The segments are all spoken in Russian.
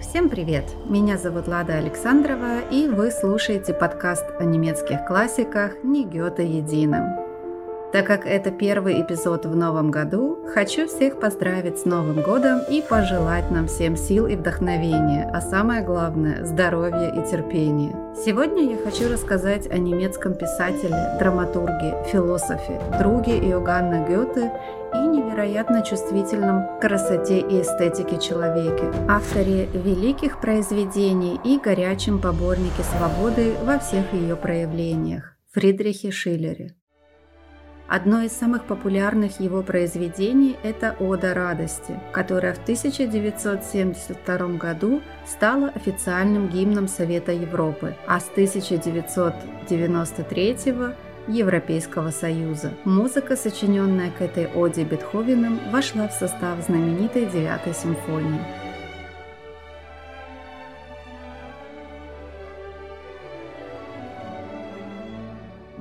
Всем привет! Меня зовут Лада Александрова, и вы слушаете подкаст о немецких классиках «Не Гёте единым». Так как это первый эпизод в новом году, хочу всех поздравить с Новым годом и пожелать нам всем сил и вдохновения, а самое главное – здоровья и терпения. Сегодня я хочу рассказать о немецком писателе, драматурге, философе, друге Иоганна Гёте и невероятно чувствительном красоте и эстетике человеке, авторе великих произведений и горячем поборнике свободы во всех ее проявлениях – Фридрихе Шиллере. Одно из самых популярных его произведений – это «Ода радости», которая в 1972 году стала официальным гимном Совета Европы, а с 1993 Европейского Союза. Музыка, сочиненная к этой оде Бетховеном, вошла в состав знаменитой девятой симфонии.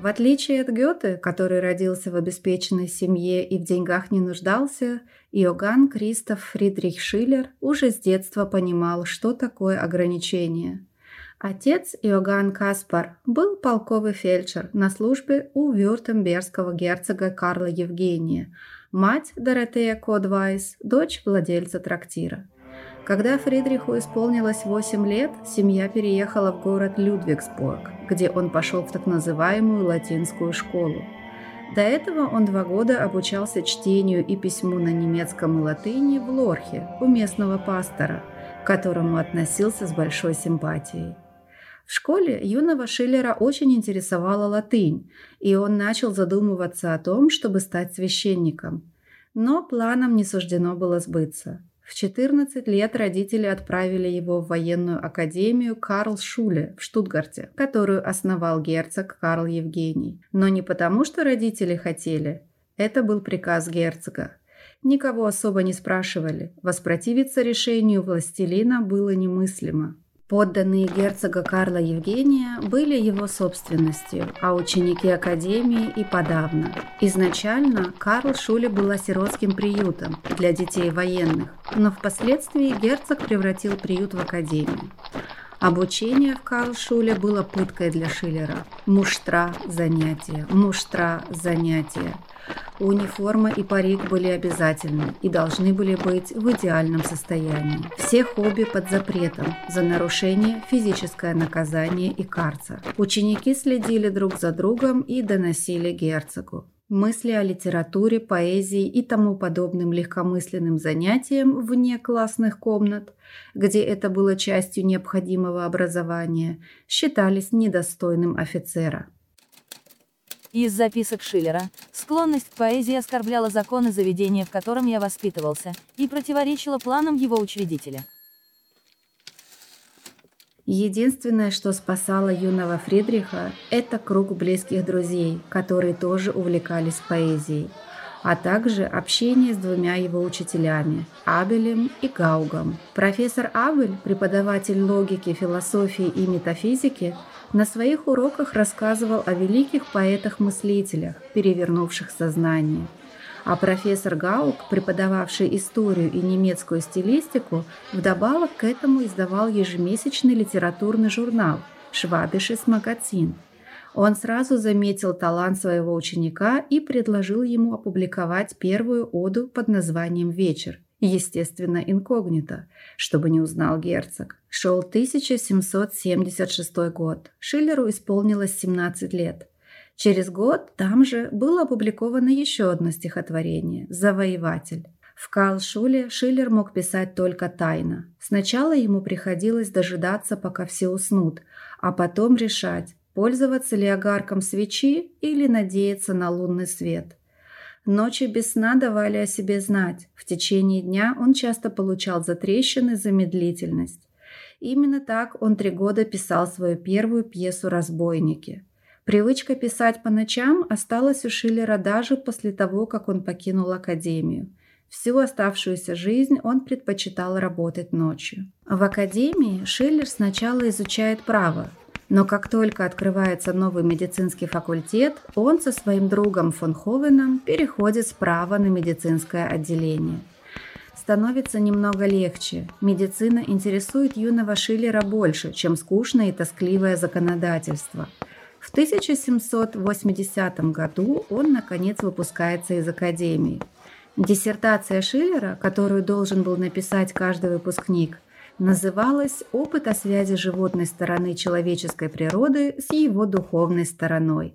Отличие от Гёте, который родился в обеспеченной семье и в деньгах не нуждался, Иоганн Кристоф Фридрих Шиллер уже с детства понимал, что такое ограничение. Отец Иоганн Каспар был полковый фельдшер на службе у вюртембергского герцога Карла Евгения, мать Доротея Кодвайс, дочь владельца трактира. Когда Фридриху исполнилось 8 лет, семья переехала в город Людвигсбург, где он пошел в так называемую латинскую школу. До этого он два года обучался чтению и письму на немецком и латыни в Лорхе у местного пастора, к которому относился с большой симпатией. В школе юного Шиллера очень интересовала латынь, и он начал задумываться о том, чтобы стать священником. Но планам не суждено было сбыться. В 14 лет родители отправили его в военную академию Карл Шуле в Штутгарте, которую основал герцог Карл Евгений. Но не потому, что родители хотели. Это был приказ герцога. Никого особо не спрашивали. Воспротивиться решению властелина было немыслимо. Подданные герцога Карла Евгения были его собственностью, а ученики Академии и подавно. Изначально Карл Шуле была сиротским приютом для детей военных, но впоследствии герцог превратил приют в Академию. Обучение в Карлшуле было пыткой для Шиллера. Муштра – занятия, муштра – занятия. Униформа и парик были обязательны и должны были быть в идеальном состоянии. Все хобби под запретом, за нарушение физическое наказание и карцер. Ученики следили друг за другом и доносили герцогу. Мысли о литературе, поэзии и тому подобным легкомысленным занятиям вне классных комнат, где это было частью необходимого образования, считались недостойным офицера. Из записок Шиллера склонность к поэзии оскорбляла законы заведения, в котором я воспитывался, и противоречила планам его учредителя. Единственное, что спасало юного Фридриха, это круг близких друзей, которые тоже увлекались поэзией, а также общение с двумя его учителями – Абелем и Гаугом. Профессор Абель, преподаватель логики, философии и метафизики, на своих уроках рассказывал о великих поэтах-мыслителях, перевернувших сознание – а профессор Гаук, преподававший историю и немецкую стилистику, вдобавок к этому издавал ежемесячный литературный журнал «Швабишес Магазин». Он сразу заметил талант своего ученика и предложил ему опубликовать первую оду под названием «Вечер», естественно, инкогнито, чтобы не узнал герцог. Шел 1776 год. Шиллеру исполнилось 17 лет. Через год там же было опубликовано еще одно стихотворение «Завоеватель». В Калшуле Шиллер мог писать только тайно. Сначала ему приходилось дожидаться, пока все уснут, а потом решать, пользоваться ли огарком свечи или надеяться на лунный свет. Ночи без сна давали о себе знать. В течение дня он часто получал затрещины за медлительность. Именно так он три года писал свою первую пьесу «Разбойники». Привычка писать по ночам осталась у Шиллера даже после того, как он покинул академию. Всю оставшуюся жизнь он предпочитал работать ночью. В академии Шиллер сначала изучает право, но как только открывается новый медицинский факультет, он со своим другом фон Ховеном переходит с права на медицинское отделение – становится немного легче. Медицина интересует юного Шиллера больше, чем скучное и тоскливое законодательство. В 1780 году он, наконец, выпускается из академии. Диссертация Шиллера, которую должен был написать каждый выпускник, называлась «Опыт о связи животной стороны человеческой природы с его духовной стороной».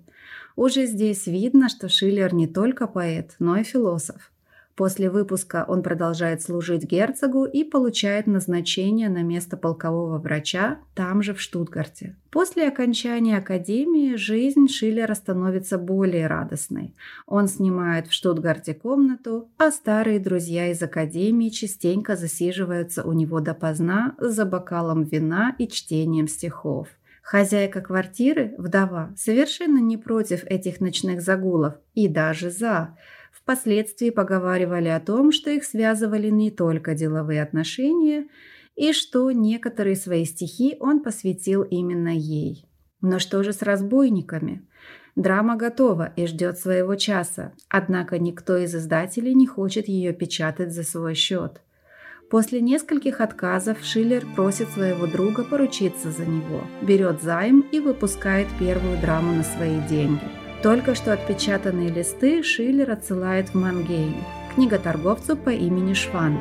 Уже здесь видно, что Шиллер не только поэт, но и философ. После выпуска он продолжает служить герцогу и получает назначение на место полкового врача там же в Штутгарте. После окончания академии жизнь Шиллера становится более радостной. Он снимает в Штутгарте комнату, а старые друзья из академии частенько засиживаются у него допоздна за бокалом вина и чтением стихов. Хозяйка квартиры, вдова, совершенно не против этих ночных загулов и даже за – Впоследствии поговаривали о том, что их связывали не только деловые отношения, и что некоторые свои стихи он посвятил именно ей. Но что же с разбойниками? Драма готова и ждет своего часа, однако никто из издателей не хочет ее печатать за свой счет. После нескольких отказов Шиллер просит своего друга поручиться за него, берет займ и выпускает первую драму на свои деньги – только что отпечатанные листы Шиллер отсылает в Мангейм, книготорговцу по имени Шван.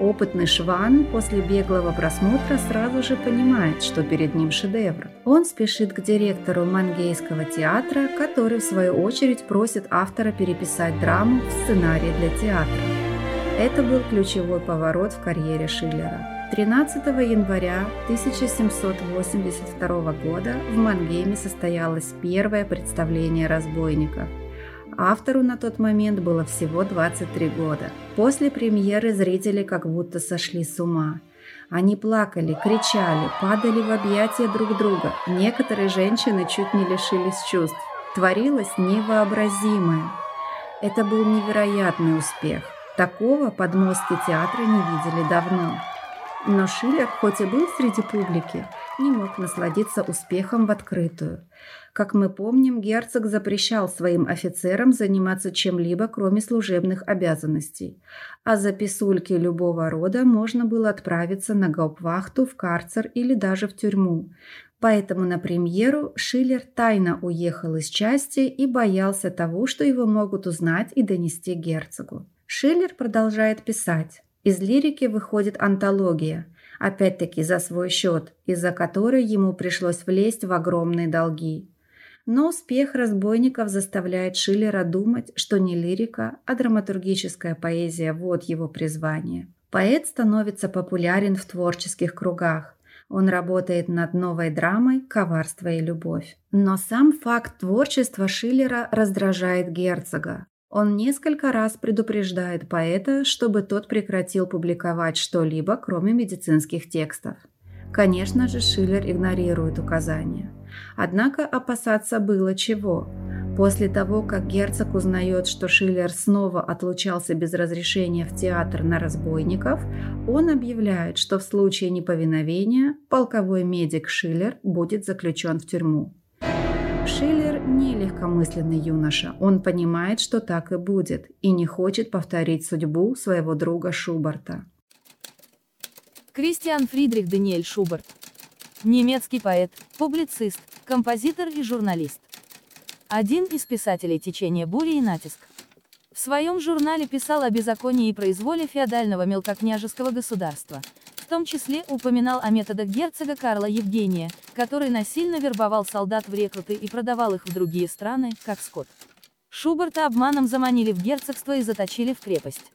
Опытный Шван после беглого просмотра сразу же понимает, что перед ним шедевр. Он спешит к директору Мангейского театра, который в свою очередь просит автора переписать драму в сценарий для театра. Это был ключевой поворот в карьере Шиллера. 13 января 1782 года в Мангейме состоялось первое представление разбойников. Автору на тот момент было всего 23 года. После премьеры зрители как будто сошли с ума. Они плакали, кричали, падали в объятия друг друга. Некоторые женщины чуть не лишились чувств. Творилось невообразимое. Это был невероятный успех. Такого подмостки театра не видели давно. Но Шиллер, хоть и был среди публики, не мог насладиться успехом в открытую. Как мы помним, герцог запрещал своим офицерам заниматься чем-либо, кроме служебных обязанностей. А за писульки любого рода можно было отправиться на гауптвахту, в карцер или даже в тюрьму. Поэтому на премьеру Шиллер тайно уехал из части и боялся того, что его могут узнать и донести герцогу. Шиллер продолжает писать. Из лирики выходит антология, опять-таки за свой счет, из-за которой ему пришлось влезть в огромные долги. Но успех разбойников заставляет Шиллера думать, что не лирика, а драматургическая поэзия – вот его призвание. Поэт становится популярен в творческих кругах. Он работает над новой драмой «Коварство и любовь». Но сам факт творчества Шиллера раздражает герцога. Он несколько раз предупреждает поэта, чтобы тот прекратил публиковать что-либо, кроме медицинских текстов. Конечно же, Шиллер игнорирует указания. Однако опасаться было чего. После того, как герцог узнает, что Шиллер снова отлучался без разрешения в театр на разбойников, он объявляет, что в случае неповиновения полковой медик Шиллер будет заключен в тюрьму. Шиллер не легкомысленный юноша. Он понимает, что так и будет, и не хочет повторить судьбу своего друга Шубарта. Кристиан Фридрих Даниэль Шубарт. Немецкий поэт, публицист, композитор и журналист. Один из писателей течения бури и натиск. В своем журнале писал о беззаконии и произволе феодального мелкокняжеского государства, том числе упоминал о методах герцога Карла Евгения, который насильно вербовал солдат в рекруты и продавал их в другие страны, как скот. Шуберта обманом заманили в герцогство и заточили в крепость.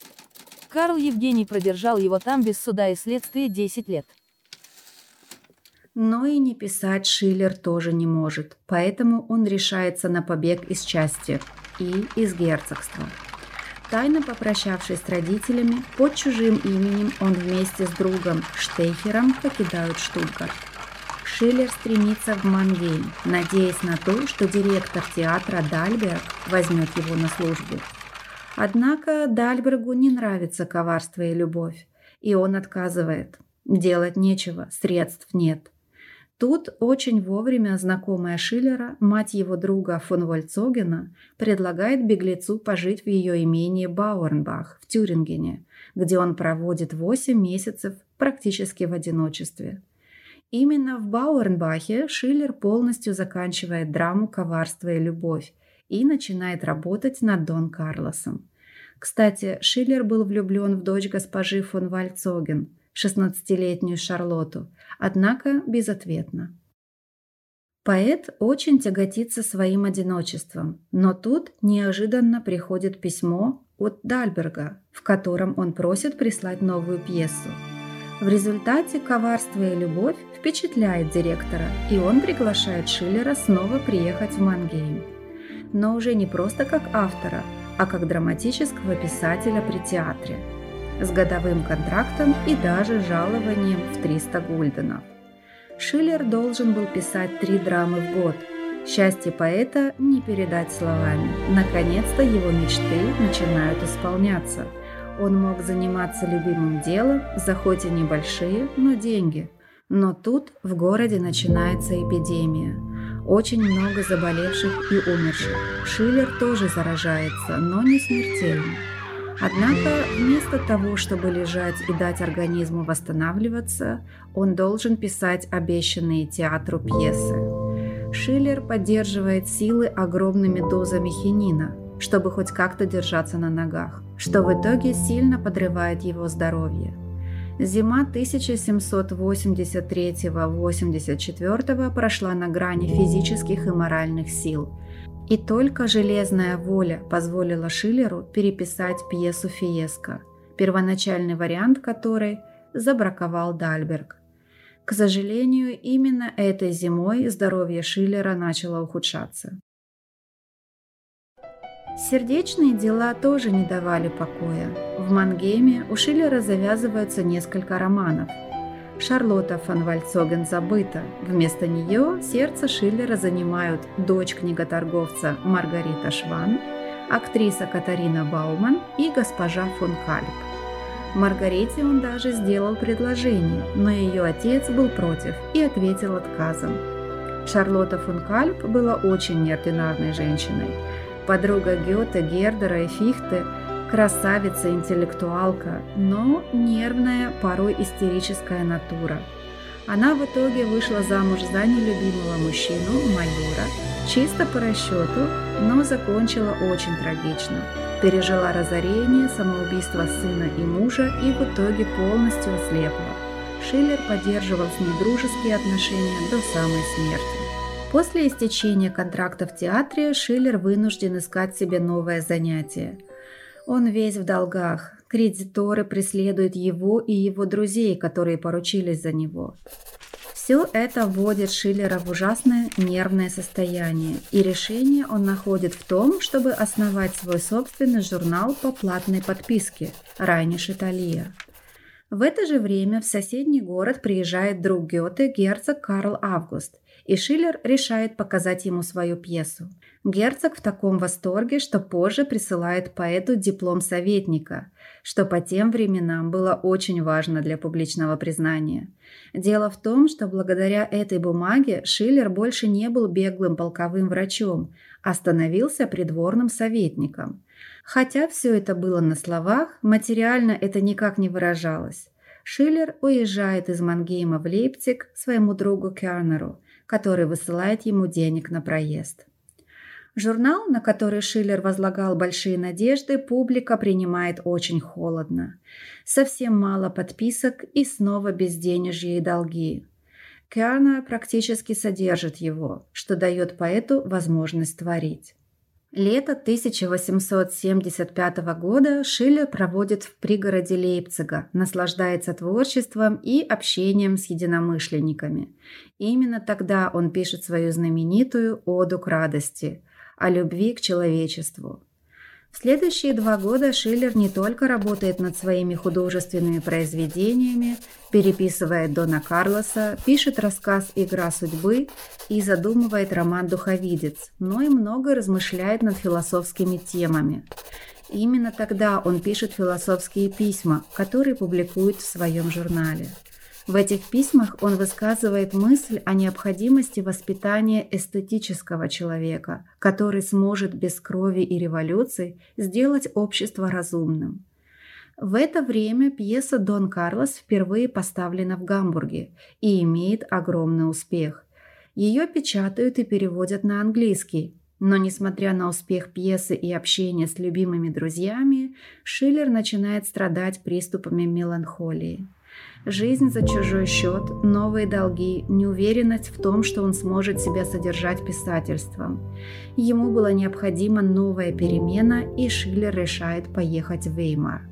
Карл Евгений продержал его там без суда и следствия 10 лет. Но и не писать Шиллер тоже не может, поэтому он решается на побег из части и из герцогства. Тайно попрощавшись с родителями, под чужим именем он вместе с другом Штейхером покидают Штутгарт. Шиллер стремится в Мангейм, надеясь на то, что директор театра Дальберг возьмет его на службу. Однако Дальбергу не нравится коварство и любовь, и он отказывает. Делать нечего, средств нет. Тут очень вовремя знакомая Шиллера, мать его друга фон Вольцогена, предлагает беглецу пожить в ее имении Бауэрнбах в Тюрингене, где он проводит 8 месяцев практически в одиночестве. Именно в Бауэрнбахе Шиллер полностью заканчивает драму «Коварство и любовь» и начинает работать над Дон Карлосом. Кстати, Шиллер был влюблен в дочь госпожи фон Вальцоген, 16-летнюю Шарлотту, однако безответно. Поэт очень тяготится своим одиночеством, но тут неожиданно приходит письмо от Дальберга, в котором он просит прислать новую пьесу. В результате «Коварство и любовь» впечатляет директора, и он приглашает Шиллера снова приехать в Мангейм. Но уже не просто как автора, а как драматического писателя при театре. С годовым контрактом и даже жалованием в 300 гульденов. Шиллер должен был писать три драмы в год. Счастье поэта не передать словами. Наконец-то его мечты начинают исполняться. Он мог заниматься любимым делом за хоть и небольшие, но деньги. Но тут в городе начинается эпидемия. Очень много заболевших и умерших. Шиллер тоже заражается, но не смертельно. Однако вместо того, чтобы лежать и дать организму восстанавливаться, он должен писать обещанные театру пьесы. Шиллер поддерживает силы огромными дозами хинина, чтобы хоть как-то держаться на ногах, что в итоге сильно подрывает его здоровье. Зима 1783-84 прошла на грани физических и моральных сил – и только железная воля позволила Шиллеру переписать пьесу «Фиеско», первоначальный вариант которой забраковал Дальберг. К сожалению, именно этой зимой здоровье Шиллера начало ухудшаться. Сердечные дела тоже не давали покоя. В Мангейме у Шиллера завязываются несколько романов – Шарлотта фон Вальцоген забыта. Вместо нее сердце Шиллера занимают дочь книготорговца Маргарита Шван, актриса Катарина Бауман и госпожа фон Кальп. Маргарите он даже сделал предложение, но ее отец был против и ответил отказом. Шарлотта фон Кальп была очень неординарной женщиной. Подруга Гёте, Гердера и Фихте – Красавица, интеллектуалка, но нервная, порой истерическая натура. Она в итоге вышла замуж за нелюбимого мужчину, майора, чисто по расчету, но закончила очень трагично. Пережила разорение, самоубийство сына и мужа и в итоге полностью ослепла. Шиллер поддерживал с ней дружеские отношения до самой смерти. После истечения контракта в театре Шиллер вынужден искать себе новое занятие – он весь в долгах. Кредиторы преследуют его и его друзей, которые поручились за него. Все это вводит Шиллера в ужасное нервное состояние, и решение он находит в том, чтобы основать свой собственный журнал по платной подписке «Райниш Италия». В это же время в соседний город приезжает друг Гёте, герцог Карл Август, и Шиллер решает показать ему свою пьесу. Герцог в таком восторге, что позже присылает поэту диплом советника, что по тем временам было очень важно для публичного признания. Дело в том, что благодаря этой бумаге Шиллер больше не был беглым полковым врачом, а становился придворным советником. Хотя все это было на словах, материально это никак не выражалось. Шиллер уезжает из Мангейма в Лейпциг своему другу Кернеру – который высылает ему денег на проезд. Журнал, на который Шиллер возлагал большие надежды, публика принимает очень холодно. Совсем мало подписок и снова безденежье и долги. Киана практически содержит его, что дает поэту возможность творить. Лето 1875 года Шиллер проводит в пригороде Лейпцига, наслаждается творчеством и общением с единомышленниками. Именно тогда он пишет свою знаменитую «Оду к радости» о любви к человечеству. Следующие два года Шиллер не только работает над своими художественными произведениями, переписывает Дона Карлоса, пишет рассказ «Игра судьбы» и задумывает роман «Духовидец», но и много размышляет над философскими темами. Именно тогда он пишет философские письма, которые публикует в своем журнале. В этих письмах он высказывает мысль о необходимости воспитания эстетического человека, который сможет без крови и революций сделать общество разумным. В это время пьеса «Дон Карлос» впервые поставлена в Гамбурге и имеет огромный успех. Ее печатают и переводят на английский. Но, несмотря на успех пьесы и общение с любимыми друзьями, Шиллер начинает страдать приступами меланхолии. Жизнь за чужой счет, новые долги, неуверенность в том, что он сможет себя содержать писательством. Ему была необходима новая перемена, и Шиллер решает поехать в Веймар.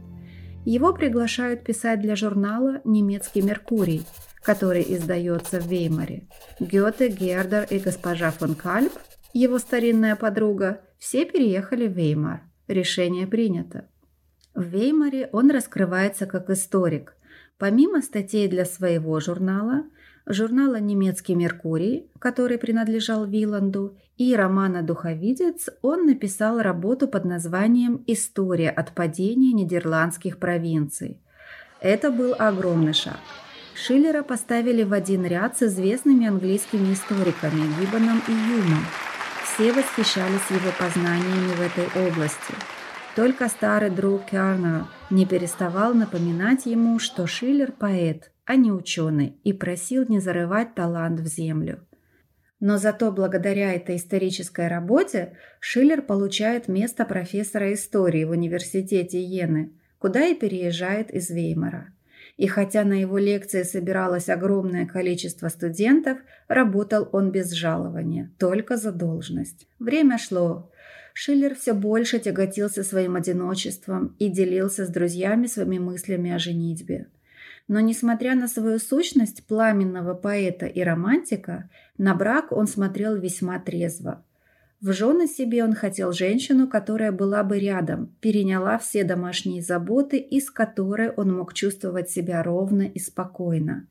Его приглашают писать для журнала «Немецкий Меркурий», который издается в Веймаре. Гёте, Гердер и госпожа фон Кальп, его старинная подруга, все переехали в Веймар. Решение принято. В Веймаре он раскрывается как историк – Помимо статей для своего журнала, журнала «Немецкий Меркурий», который принадлежал Виланду, и романа «Духовидец», он написал работу под названием «История отпадения нидерландских провинций». Это был огромный шаг. Шиллера поставили в один ряд с известными английскими историками Гиббоном и Юмом. Все восхищались его познаниями в этой области – только старый друг Кернер не переставал напоминать ему, что Шиллер – поэт, а не ученый, и просил не зарывать талант в землю. Но зато благодаря этой исторической работе Шиллер получает место профессора истории в университете Йены, куда и переезжает из Веймара. И хотя на его лекции собиралось огромное количество студентов, работал он без жалования, только за должность. Время шло, Шиллер все больше тяготился своим одиночеством и делился с друзьями своими мыслями о женитьбе. Но несмотря на свою сущность пламенного поэта и романтика, на брак он смотрел весьма трезво. В жены себе он хотел женщину, которая была бы рядом, переняла все домашние заботы и с которой он мог чувствовать себя ровно и спокойно.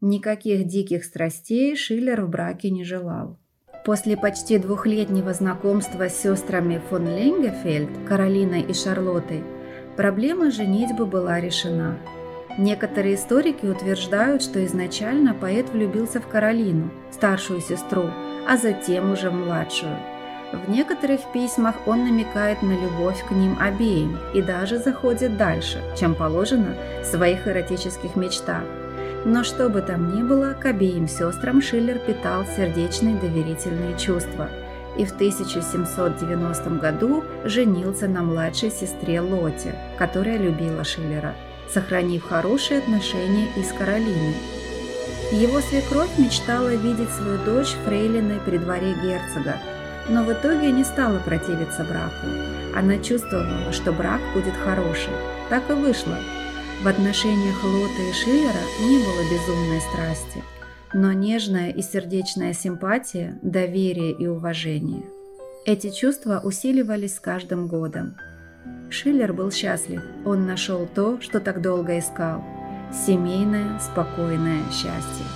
Никаких диких страстей Шиллер в браке не желал. После почти двухлетнего знакомства с сестрами фон Ленгефельд, Каролиной и Шарлоттой, проблема женитьбы была решена. Некоторые историки утверждают, что изначально поэт влюбился в Каролину, старшую сестру, а затем уже младшую. В некоторых письмах он намекает на любовь к ним обеим и даже заходит дальше, чем положено в своих эротических мечтах. Но что бы там ни было, к обеим сестрам Шиллер питал сердечные доверительные чувства и в 1790 году женился на младшей сестре Лоте, которая любила Шиллера, сохранив хорошие отношения и с Каролиной. Его свекровь мечтала видеть свою дочь фрейлиной при дворе герцога, но в итоге не стала противиться браку. Она чувствовала, что брак будет хороший. Так и вышло – в отношениях Лота и Шиллера не было безумной страсти, но нежная и сердечная симпатия, доверие и уважение. Эти чувства усиливались с каждым годом. Шиллер был счастлив, он нашел то, что так долго искал – семейное, спокойное счастье.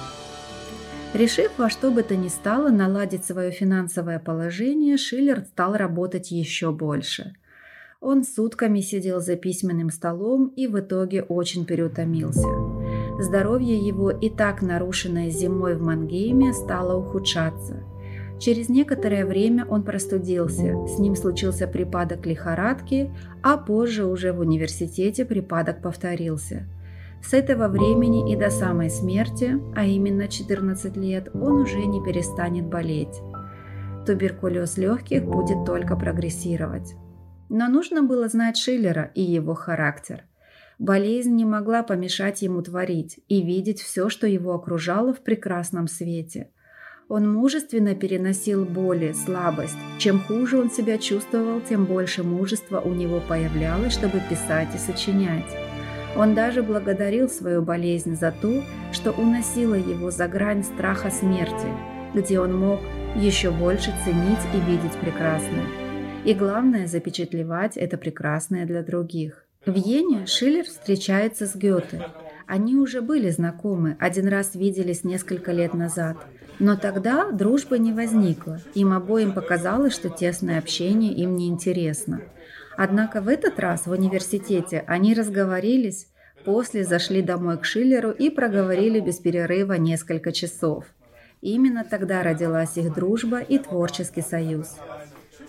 Решив во что бы то ни стало наладить свое финансовое положение, Шиллер стал работать еще больше – он сутками сидел за письменным столом и в итоге очень переутомился. Здоровье его, и так нарушенное зимой в Мангейме, стало ухудшаться. Через некоторое время он простудился, с ним случился припадок лихорадки, а позже уже в университете припадок повторился. С этого времени и до самой смерти, а именно 14 лет, он уже не перестанет болеть. Туберкулез легких будет только прогрессировать. Но нужно было знать Шиллера и его характер. Болезнь не могла помешать ему творить и видеть все, что его окружало в прекрасном свете. Он мужественно переносил боли, слабость. Чем хуже он себя чувствовал, тем больше мужества у него появлялось, чтобы писать и сочинять. Он даже благодарил свою болезнь за то, что уносила его за грань страха смерти, где он мог еще больше ценить и видеть прекрасное. И главное, запечатлевать это прекрасное для других. В Йене Шиллер встречается с Гёте. Они уже были знакомы, один раз виделись несколько лет назад. Но тогда дружбы не возникло. Им обоим показалось, что тесное общение им не интересно. Однако в этот раз в университете они разговорились, после зашли домой к Шиллеру и проговорили без перерыва несколько часов. Именно тогда родилась их дружба и творческий союз.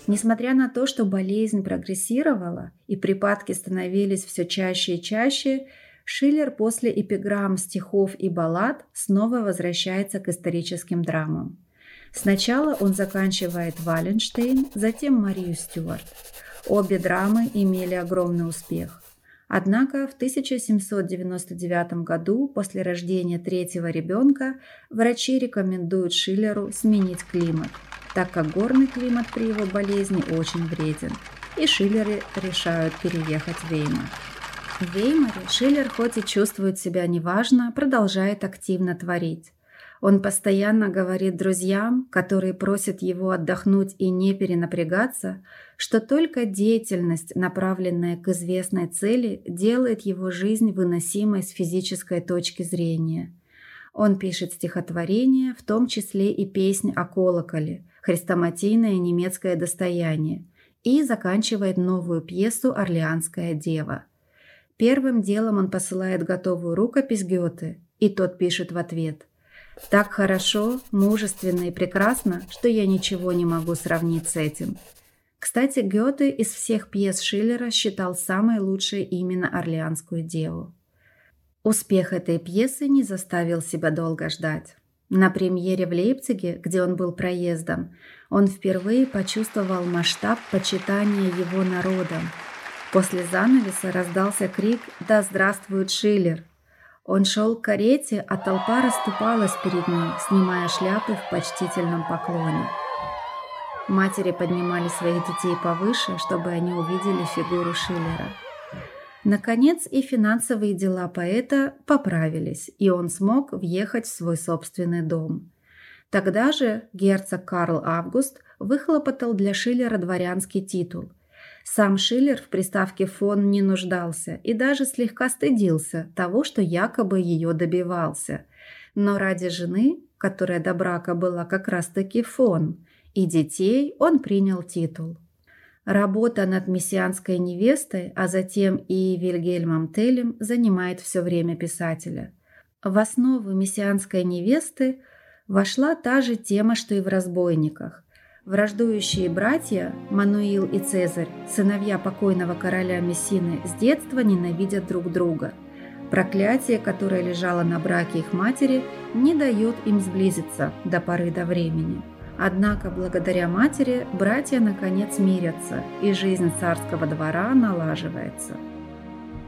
Несмотря на то, что болезнь прогрессировала и припадки становились все чаще и чаще, Шиллер после эпиграмм, стихов и баллад снова возвращается к историческим драмам. Сначала он заканчивает Валенштейн, затем Марию Стюарт. Обе драмы имели огромный успех. Однако в 1799 году, после рождения третьего ребенка, врачи рекомендуют Шиллеру сменить климат, так как горный климат при его болезни очень вреден, и Шиллеры решают переехать в Веймар. В Веймаре Шиллер хоть и чувствует себя неважно, продолжает активно творить. Он постоянно говорит друзьям, которые просят его отдохнуть и не перенапрягаться, что только деятельность, направленная к известной цели, делает его жизнь выносимой с физической точки зрения. Он пишет стихотворения, в том числе и песнь о колоколе, хрестоматийное немецкое достояние, и заканчивает новую пьесу «Орлеанская дева». Первым делом он посылает готовую рукопись Гёте, и тот пишет в ответ – так хорошо, мужественно и прекрасно, что я ничего не могу сравнить с этим. Кстати, Гёте из всех пьес Шиллера считал самой лучшей именно «Орлеанскую деву». Успех этой пьесы не заставил себя долго ждать. На премьере в Лейпциге, где он был проездом, он впервые почувствовал масштаб почитания его народом. После занавеса раздался крик «Да здравствует Шиллер!» Он шел к карете, а толпа расступалась перед ним, снимая шляпы в почтительном поклоне. Матери поднимали своих детей повыше, чтобы они увидели фигуру Шиллера. Наконец и финансовые дела поэта поправились, и он смог въехать в свой собственный дом. Тогда же герцог Карл Август выхлопотал для Шиллера дворянский титул, сам Шиллер в приставке «фон» не нуждался и даже слегка стыдился того, что якобы ее добивался. Но ради жены, которая до брака была как раз-таки «фон», и детей он принял титул. Работа над мессианской невестой, а затем и Вильгельмом Телем занимает все время писателя. В основу мессианской невесты вошла та же тема, что и в «Разбойниках». Враждующие братья, Мануил и Цезарь, сыновья покойного короля Мессины, с детства ненавидят друг друга. Проклятие, которое лежало на браке их матери, не дает им сблизиться до поры до времени. Однако, благодаря матери, братья наконец мирятся, и жизнь царского двора налаживается.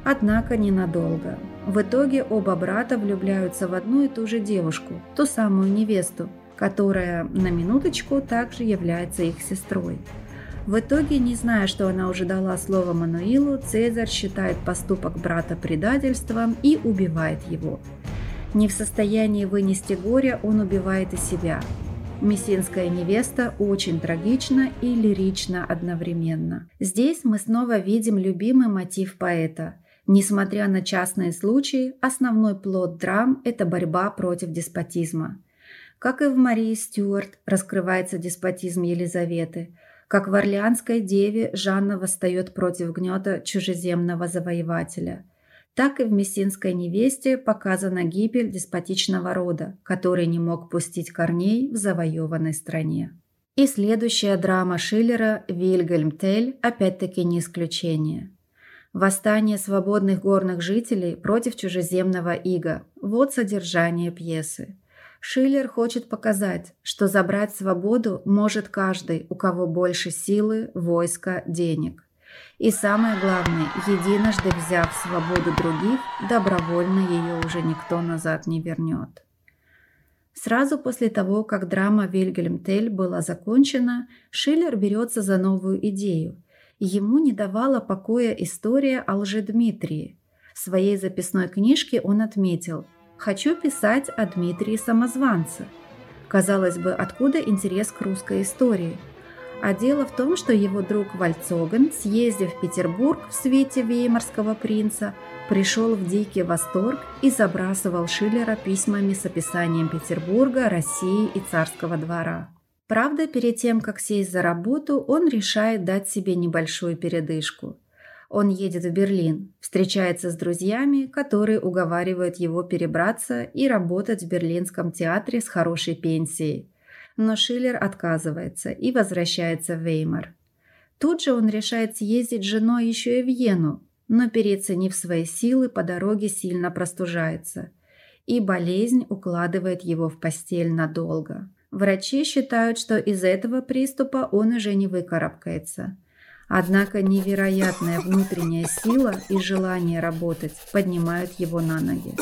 Однако ненадолго. В итоге оба брата влюбляются в одну и ту же девушку, ту самую невесту, которая на минуточку также является их сестрой. В итоге, не зная, что она уже дала слово Мануилу, Цезарь считает поступок брата предательством и убивает его. Не в состоянии вынести горя, он убивает и себя. Мессинская невеста очень трагична и лирична одновременно. Здесь мы снова видим любимый мотив поэта. Несмотря на частные случаи, основной плод драм – это борьба против деспотизма. Как и в Марии Стюарт раскрывается деспотизм Елизаветы, как в Орлеанской деве Жанна восстает против гнета чужеземного завоевателя, так и в Мессинской невесте показана гибель деспотичного рода, который не мог пустить корней в завоеванной стране. И следующая драма Шиллера «Вильгельм Тель» опять-таки не исключение. Восстание свободных горных жителей против чужеземного ига – вот содержание пьесы. Шиллер хочет показать, что забрать свободу может каждый, у кого больше силы, войска, денег. И самое главное, единожды взяв свободу других, добровольно ее уже никто назад не вернет. Сразу после того, как драма «Вильгельм Тель» была закончена, Шиллер берется за новую идею. Ему не давала покоя история о лжедмитрии. В своей записной книжке он отметил – Хочу писать о Дмитрии Самозванце. Казалось бы, откуда интерес к русской истории? А дело в том, что его друг Вальцоген, съездив в Петербург в свете веймарского принца, пришел в дикий восторг и забрасывал Шиллера письмами с описанием Петербурга, России и царского двора. Правда, перед тем, как сесть за работу, он решает дать себе небольшую передышку – он едет в Берлин, встречается с друзьями, которые уговаривают его перебраться и работать в Берлинском театре с хорошей пенсией. Но Шиллер отказывается и возвращается в Веймар. Тут же он решает съездить с женой еще и в Вену, но переоценив свои силы, по дороге сильно простужается. И болезнь укладывает его в постель надолго. Врачи считают, что из этого приступа он уже не выкарабкается. Однако невероятная внутренняя сила и желание работать поднимают его на ноги.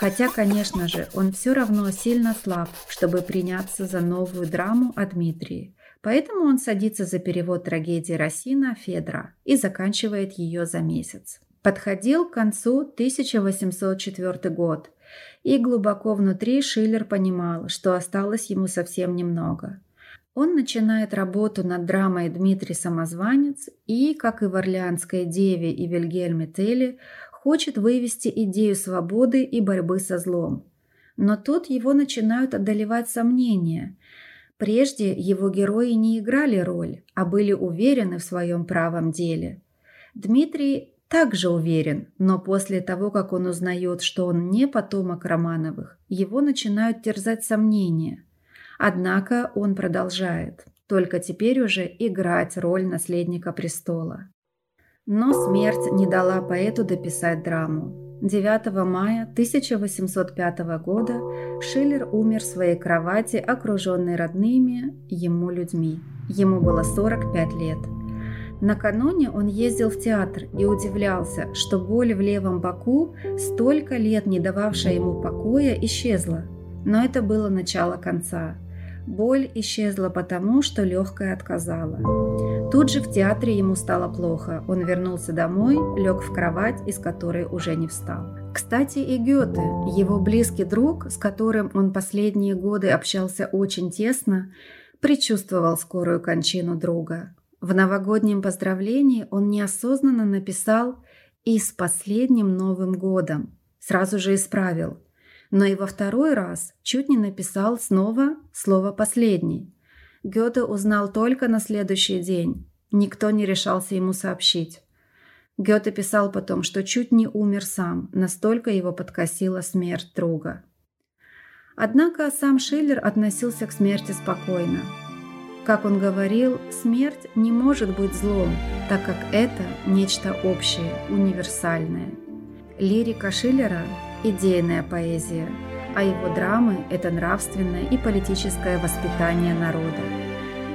Хотя, конечно же, он все равно сильно слаб, чтобы приняться за новую драму о Дмитрии. Поэтому он садится за перевод трагедии Росина Федра и заканчивает ее за месяц. Подходил к концу 1804 год, и глубоко внутри Шиллер понимал, что осталось ему совсем немного. Он начинает работу над драмой «Дмитрий Самозванец» и, как и в «Орлеанской деве» и «Вильгельме Телли», хочет вывести идею свободы и борьбы со злом. Но тут его начинают одолевать сомнения – Прежде его герои не играли роль, а были уверены в своем правом деле. Дмитрий также уверен, но после того, как он узнает, что он не потомок Романовых, его начинают терзать сомнения. Однако он продолжает, только теперь уже играть роль наследника престола. Но смерть не дала поэту дописать драму. 9 мая 1805 года Шиллер умер в своей кровати, окруженный родными ему людьми. Ему было 45 лет. Накануне он ездил в театр и удивлялся, что боль в левом боку, столько лет не дававшая ему покоя, исчезла. Но это было начало конца. Боль исчезла потому, что легкая отказала. Тут же в театре ему стало плохо. Он вернулся домой, лег в кровать, из которой уже не встал. Кстати, и Гёте, его близкий друг, с которым он последние годы общался очень тесно, предчувствовал скорую кончину друга. В новогоднем поздравлении он неосознанно написал «И с последним Новым годом». Сразу же исправил – но и во второй раз чуть не написал снова слово «последний». Гёте узнал только на следующий день. Никто не решался ему сообщить. Гёте писал потом, что чуть не умер сам, настолько его подкосила смерть друга. Однако сам Шиллер относился к смерти спокойно. Как он говорил, смерть не может быть злом, так как это нечто общее, универсальное. Лирика Шиллера идейная поэзия, а его драмы – это нравственное и политическое воспитание народа.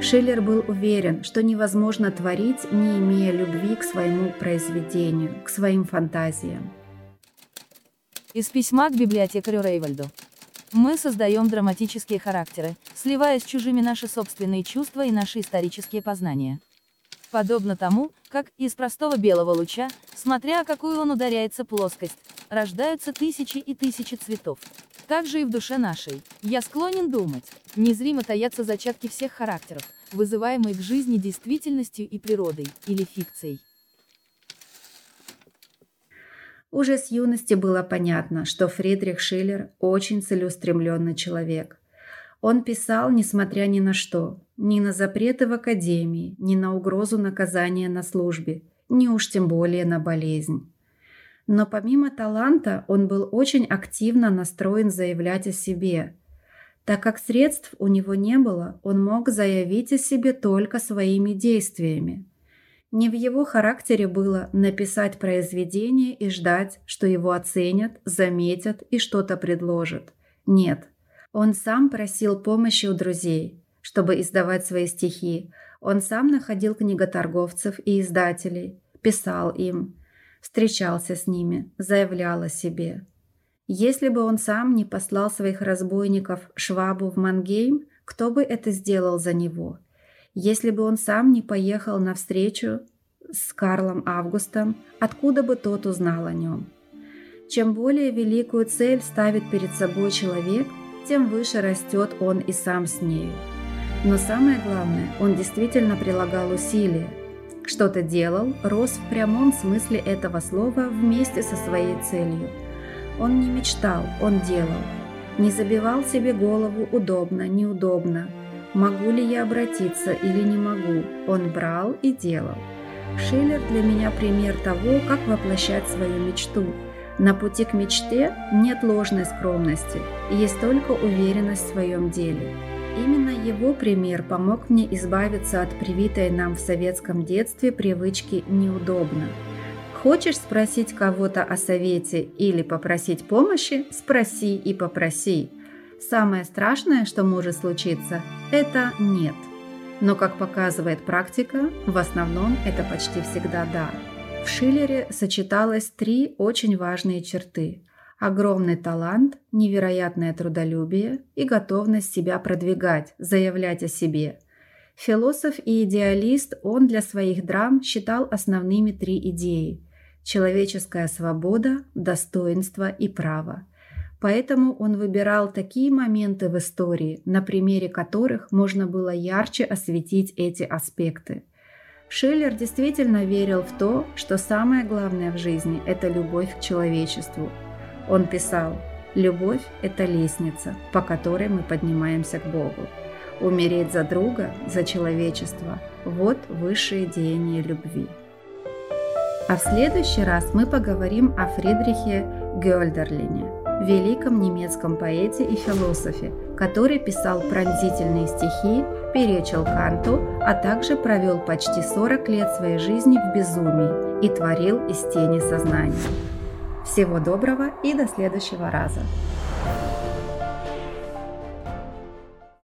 Шиллер был уверен, что невозможно творить, не имея любви к своему произведению, к своим фантазиям. Из письма к библиотекарю Рейвальду. Мы создаем драматические характеры, сливая с чужими наши собственные чувства и наши исторические познания. Подобно тому, как из простого белого луча, смотря какую он ударяется плоскость, рождаются тысячи и тысячи цветов. Так же и в душе нашей. Я склонен думать, незримо таятся зачатки всех характеров, вызываемые к жизни действительностью и природой, или фикцией. Уже с юности было понятно, что Фридрих Шиллер очень целеустремленный человек. Он писал, несмотря ни на что, ни на запреты в академии, ни на угрозу наказания на службе, ни уж тем более на болезнь. Но помимо таланта он был очень активно настроен заявлять о себе. Так как средств у него не было, он мог заявить о себе только своими действиями. Не в его характере было написать произведение и ждать, что его оценят, заметят и что-то предложат. Нет, он сам просил помощи у друзей, чтобы издавать свои стихи. Он сам находил книготорговцев и издателей, писал им – встречался с ними, заявлял о себе. Если бы он сам не послал своих разбойников Швабу в Мангейм, кто бы это сделал за него? Если бы он сам не поехал на встречу с Карлом Августом, откуда бы тот узнал о нем? Чем более великую цель ставит перед собой человек, тем выше растет он и сам с нею. Но самое главное, он действительно прилагал усилия – что-то делал, рос в прямом смысле этого слова вместе со своей целью. Он не мечтал, он делал. Не забивал себе голову удобно, неудобно. Могу ли я обратиться или не могу? Он брал и делал. Шиллер для меня пример того, как воплощать свою мечту. На пути к мечте нет ложной скромности, есть только уверенность в своем деле. Именно его пример помог мне избавиться от привитой нам в советском детстве привычки «неудобно». Хочешь спросить кого-то о совете или попросить помощи – спроси и попроси. Самое страшное, что может случиться – это «нет». Но, как показывает практика, в основном это почти всегда «да». В Шиллере сочеталось три очень важные черты – огромный талант, невероятное трудолюбие и готовность себя продвигать, заявлять о себе. Философ и идеалист он для своих драм считал основными три идеи – человеческая свобода, достоинство и право. Поэтому он выбирал такие моменты в истории, на примере которых можно было ярче осветить эти аспекты – Шиллер действительно верил в то, что самое главное в жизни – это любовь к человечеству. Он писал, «Любовь – это лестница, по которой мы поднимаемся к Богу. Умереть за друга, за человечество – вот высшее деяние любви». А в следующий раз мы поговорим о Фридрихе Гёльдерлине, великом немецком поэте и философе, который писал пронзительные стихи, перечил Канту, а также провел почти 40 лет своей жизни в безумии и творил из тени сознания. Всего доброго и до следующего раза!